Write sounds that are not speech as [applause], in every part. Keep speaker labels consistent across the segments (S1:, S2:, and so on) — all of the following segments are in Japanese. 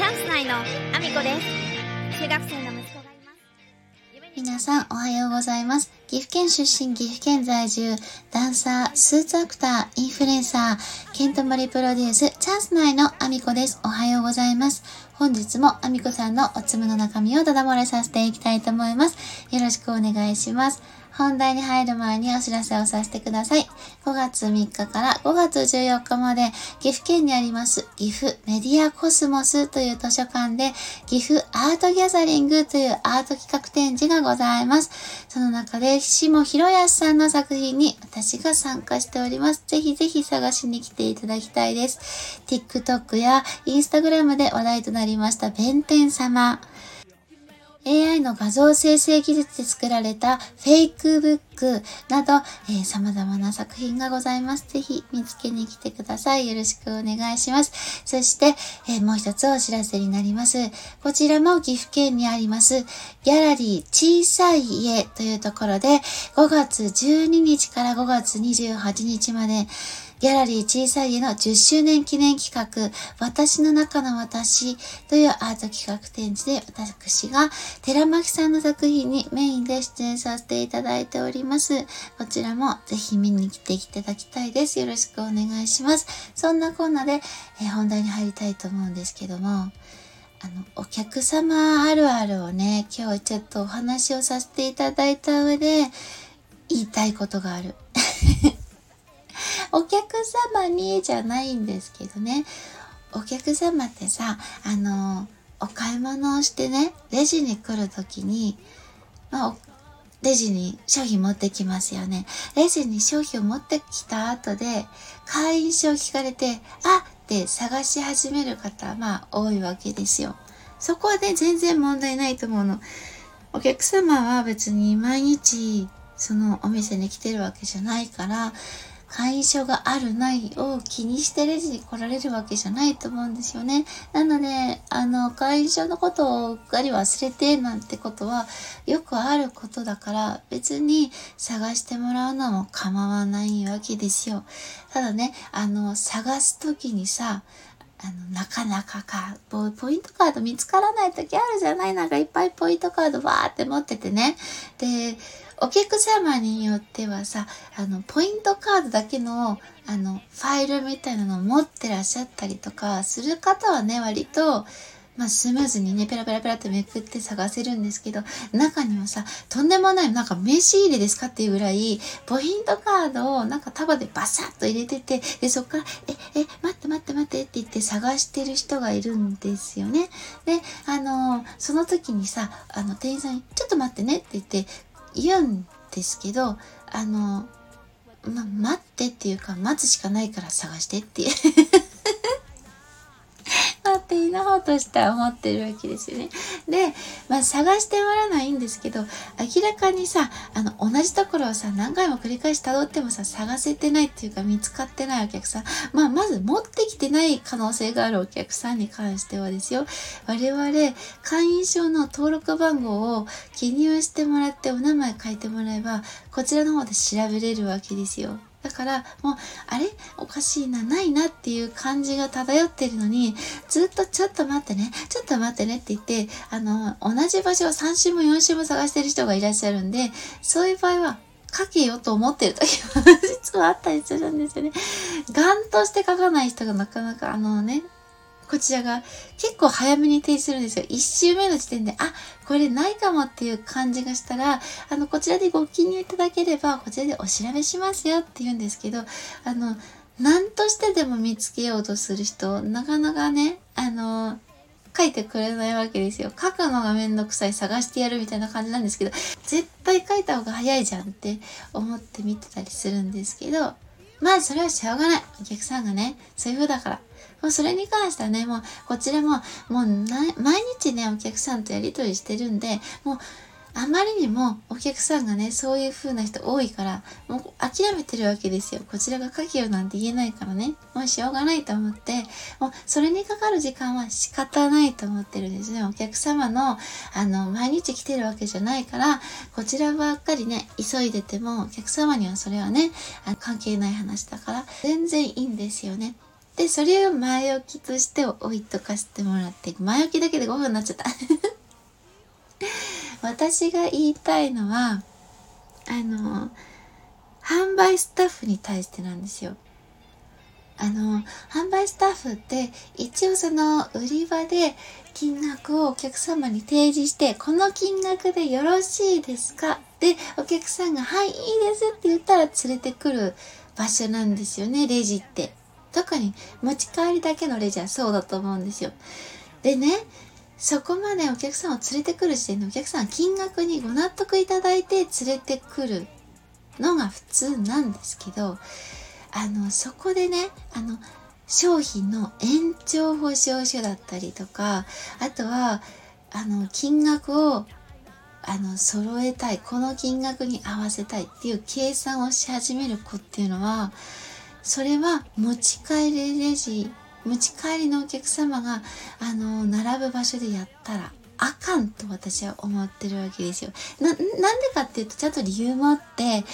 S1: チャンス内のアミコです中学生の息子がいます
S2: 皆さんおはようございます。岐阜県出身、岐阜県在住、ダンサー、スーツアクター、インフルエンサー、ケントモリプロデュース、チャンス内のアミコです。おはようございます。本日もアミコさんのおつむの中身をダダ漏れさせていきたいと思います。よろしくお願いします。本題に入る前にお知らせをさせてください。5月3日から5月14日まで岐阜県にあります岐阜メディアコスモスという図書館で岐阜アートギャザリングというアート企画展示がございます。その中で下広康さんの作品に私が参加しております。ぜひぜひ探しに来ていただきたいです。TikTok や Instagram で話題となりました弁天様。AI の画像生成技術で作られたフェイクブックなど、えー様々な作品がございます。ぜひ見つけに来てください。よろしくお願いします。そして、えーもう一つお知らせになります。こちらも岐阜県にあります、ギャラリー小さい家というところで、5月12日から5月28日まで、ギャラリー小さい家の10周年記念企画、私の中の私というアート企画展示で私が寺巻さんの作品にメインで出演させていただいております。こちらもぜひ見に来ていただきたいです。よろしくお願いします。そんなこんなで、え本題に入りたいと思うんですけども、あの、お客様あるあるをね、今日ちょっとお話をさせていただいた上で、言いたいことがある。お客様にじゃないんですけどね。お客様ってさあのお買い物をしてねレジに来る時に、まあ、レジに商品持ってきますよね。レジに商品を持ってきた後で会員証を聞かれてあって探し始める方まあ多いわけですよ。そこはね全然問題ないと思うの。お客様は別に毎日そのお店に来てるわけじゃないから会員証があるないを気にしてレジに来られるわけじゃないと思うんですよね。なので、あの、会員証のことをうっかり忘れてなんてことはよくあることだから別に探してもらうのも構わないわけですよ。ただね、あの、探すときにさ、あの、なかなかか、ポイントカード見つからない時あるじゃない？なんかいっぱいポイントカードわーって持っててね。で、お客様によってはさ、あの、ポイントカードだけの、あの、ファイルみたいなのを持ってらっしゃったりとかする方はね、割と、まあ、スムーズにね、ペラペラペラってめくって探せるんですけど、中にはさ、とんでもない、なんか名刺入れですかっていうぐらい、ポイントカードをなんか束でバサッと入れてて、で、そっから、え、え、待って待って待ってって言って探してる人がいるんですよね。で、あの、その時にさ、あの、店員さんに、ちょっと待ってねって言って、言うんですけど、あの、ま、待ってっていうか、待つしかないから探してって。っていいの方として思ってるわけですよね。で、まあ探してもらわないんですけど、明らかにさ、あの、同じところをさ、何回も繰り返し辿ってもさ、探せてないっていうか見つかってないお客さん。まあ、まず持ってきてない可能性があるお客さんに関してはですよ。我々、会員証の登録番号を記入してもらってお名前書いてもらえば、こちらの方で調べれるわけですよ。だから、もう、あれ？おかしいな、ないなっていう感じが漂ってるのに、ずっとちょっと待ってね、ちょっと待ってねって言って、あの、同じ場所を3週も4週も探してる人がいらっしゃるんで、そういう場合は、書けよと思ってる時も [laughs] 実はあったりするんですよね。ガンとして書かない人がなかなか、あのね、こちらが結構早めに提示するんですよ。一周目の時点で、あ、これないかもっていう感じがしたら、あの、こちらでご記入いただければ、こちらでお調べしますよって言うんですけど、あの、何としてでも見つけようとする人、なかなかね、あの、書いてくれないわけですよ。書くのがめんどくさい、探してやるみたいな感じなんですけど、絶対書いた方が早いじゃんって思って見てたりするんですけど、まあそれはしょうがない。お客さんがね、そういう風だから。もうそれに関してはね、もうこちらも、もう毎日ね、お客さんとやりとりしてるんで、もうあまりにもお客さんがね、そういう風な人多いから、もう諦めてるわけですよ。こちらが書けよなんて言えないからね。もうしょうがないと思って、もうそれにかかる時間は仕方ないと思ってるんですね。お客様の、あの、毎日来てるわけじゃないから、こちらばっかりね、急いでても、お客様にはそれはね、あの関係ない話だから、全然いいんですよね。で、それを前置きとして置いとかせてもらって、前置きだけで5分になっちゃった。[laughs] 私が言いたいのは、あの、販売スタッフに対してなんですよ。あの、販売スタッフって一応その売り場で金額をお客様に提示して、この金額でよろしいですか？で、お客さんが、はい、いいですって言ったら連れてくる場所なんですよね、レジって。特に持ち帰りだけのレジはそうだと思うんですよ。でね、そこまでお客さんを連れてくる時点でお客さん金額にご納得いただいて連れてくるのが普通なんですけど、あの、そこでね、あの、商品の延長保証書だったりとか、あとは、あの、金額を、あの、揃えたい、この金額に合わせたいっていう計算をし始める子っていうのは、それは持ち帰りレジ、持ち帰りのお客様が、あの、並ぶ場所でやったら、あかんと私は思ってるわけですよ。な、なんでかっていうとちゃんと理由もあって、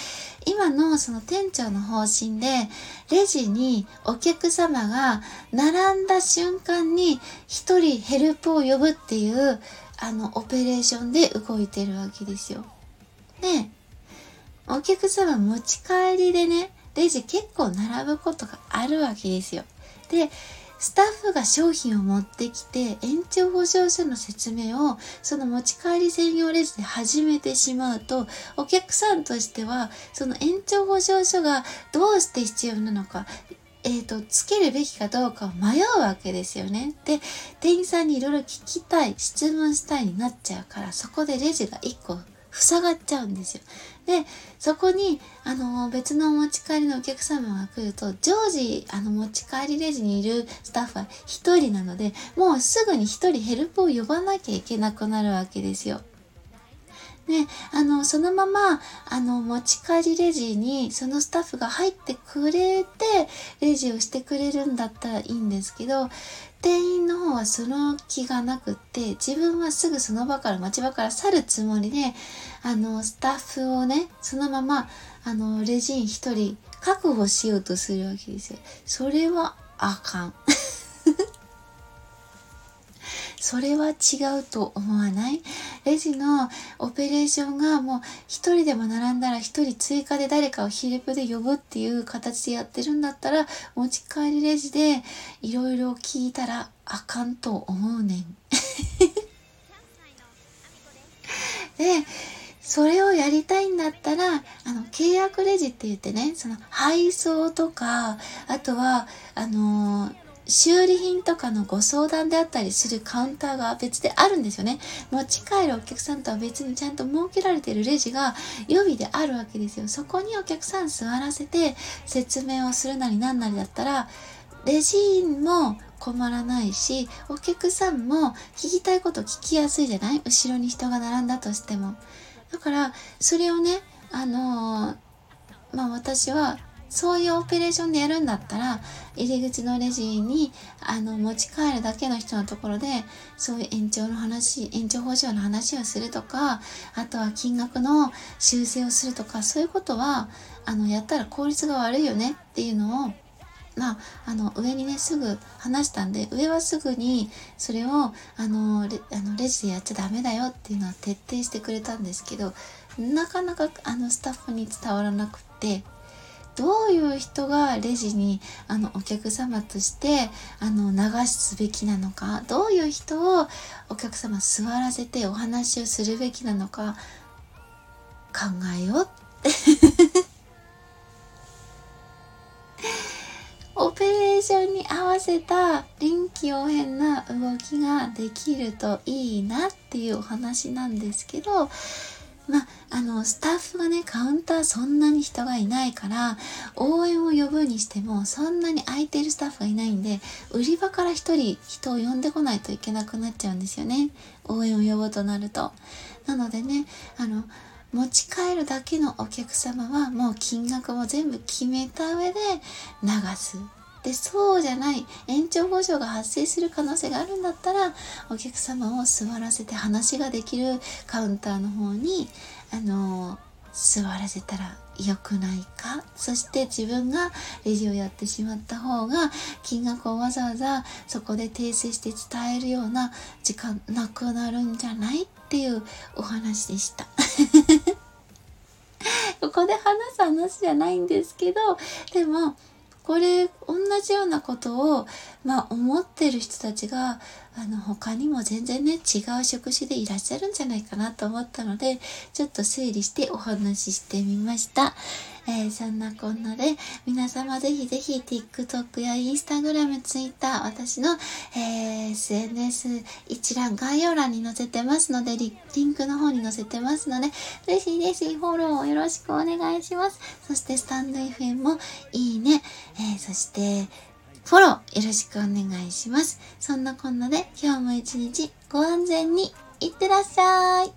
S2: 今のその店長の方針で、レジにお客様が並んだ瞬間に一人ヘルプを呼ぶっていう、あの、オペレーションで動いてるわけですよ。で、お客様持ち帰りでね、レジ結構並ぶことがあるわけですよ。で、スタッフが商品を持ってきて延長保証書の説明をその持ち帰り専用レジで始めてしまうとお客さんとしてはその延長保証書がどうして必要なのかえーと、つけるべきかどうかを迷うわけですよね。で店員さんにいろいろ聞きたい質問したいになっちゃうからそこでレジが1個塞がっちゃうんですよ。で、そこに、あの、別のお持ち帰りのお客様が来ると、常時、あの、持ち帰りレジにいるスタッフは1人なので、もうすぐに1人ヘルプを呼ばなきゃいけなくなるわけですよ。で、あの、そのまま、あの、持ち帰りレジに、そのスタッフが入ってくれて、レジをしてくれるんだったらいいんですけど、店員の方はその気がなくって、自分はすぐその場から、待ち場から去るつもりで、あの、スタッフをね、そのまま、あの、レジン一人確保しようとするわけですよ。それはあかん。[laughs] それは違うと思わない？レジのオペレーションがもう一人でも並んだら一人追加で誰かをヒレプで呼ぶっていう形でやってるんだったら持ち帰りレジでいろいろ聞いたらあかんと思うねん。で、それをやりたいんだったら、あの、契約レジって言ってね、その配送とか、あとは、あのー修理品とかのご相談であったりするカウンターが別であるんですよね。持ち帰るお客さんとは別にちゃんと設けられているレジが予備であるわけですよ。そこにお客さん座らせて説明をするなりなんなりだったら、レジ員も困らないし、お客さんも聞きたいこと聞きやすいじゃない？後ろに人が並んだとしても。だから、それをね、あのー、まあ私はそういうオペレーションでやるんだったら、入り口のレジに、あの、持ち帰るだけの人のところで、そういう延長の話、延長保証の話をするとか、あとは金額の修正をするとか、そういうことは、あの、やったら効率が悪いよねっていうのを、まあ、あの、上にね、すぐ話したんで、上はすぐに、それを、あの、レあのレジでやっちゃダメだよっていうのは徹底してくれたんですけど、なかなか、あの、スタッフに伝わらなくって、どういう人がレジにあのお客様としてあの流すべきなのかどういう人をお客様座らせてお話をするべきなのか考えようって。[laughs] オペレーションに合わせた臨機応変な動きができるといいなっていうお話なんですけどまあ、あの、スタッフがね、カウンターそんなに人がいないから、応援を呼ぶにしても、そんなに空いてるスタッフがいないんで、売り場から一人人を呼んでこないといけなくなっちゃうんですよね。応援を呼ぶとなると。なのでね、あの、持ち帰るだけのお客様はもう金額も全部決めた上で流すでそうじゃない延長保証が発生する可能性があるんだったらお客様を座らせて話ができるカウンターの方にあの座らせたら良くないか？そして自分がレジをやってしまった方が金額をわざわざそこで訂正して伝えるような時間なくなるんじゃない？っていうお話でした。[laughs] ここで話す話じゃないんですけどでもこれ同じようなことを、まあ、思ってる人たちがあの他にも全然ね違う職種でいらっしゃるんじゃないかなと思ったのでちょっと整理してお話ししてみました。えー、そんなこんなで皆様ぜひぜひ TikTok や Instagram、Twitter 私の、えー、SNS 一覧概要欄に載せてますのでリンクの方に載せてますのでぜひぜひフォローをよろしくお願いします。そしてスタンド FM もいいね、えー、そしてフォローよろしくお願いします。そんなこんなで今日も一日ご安全にいってらっしゃい。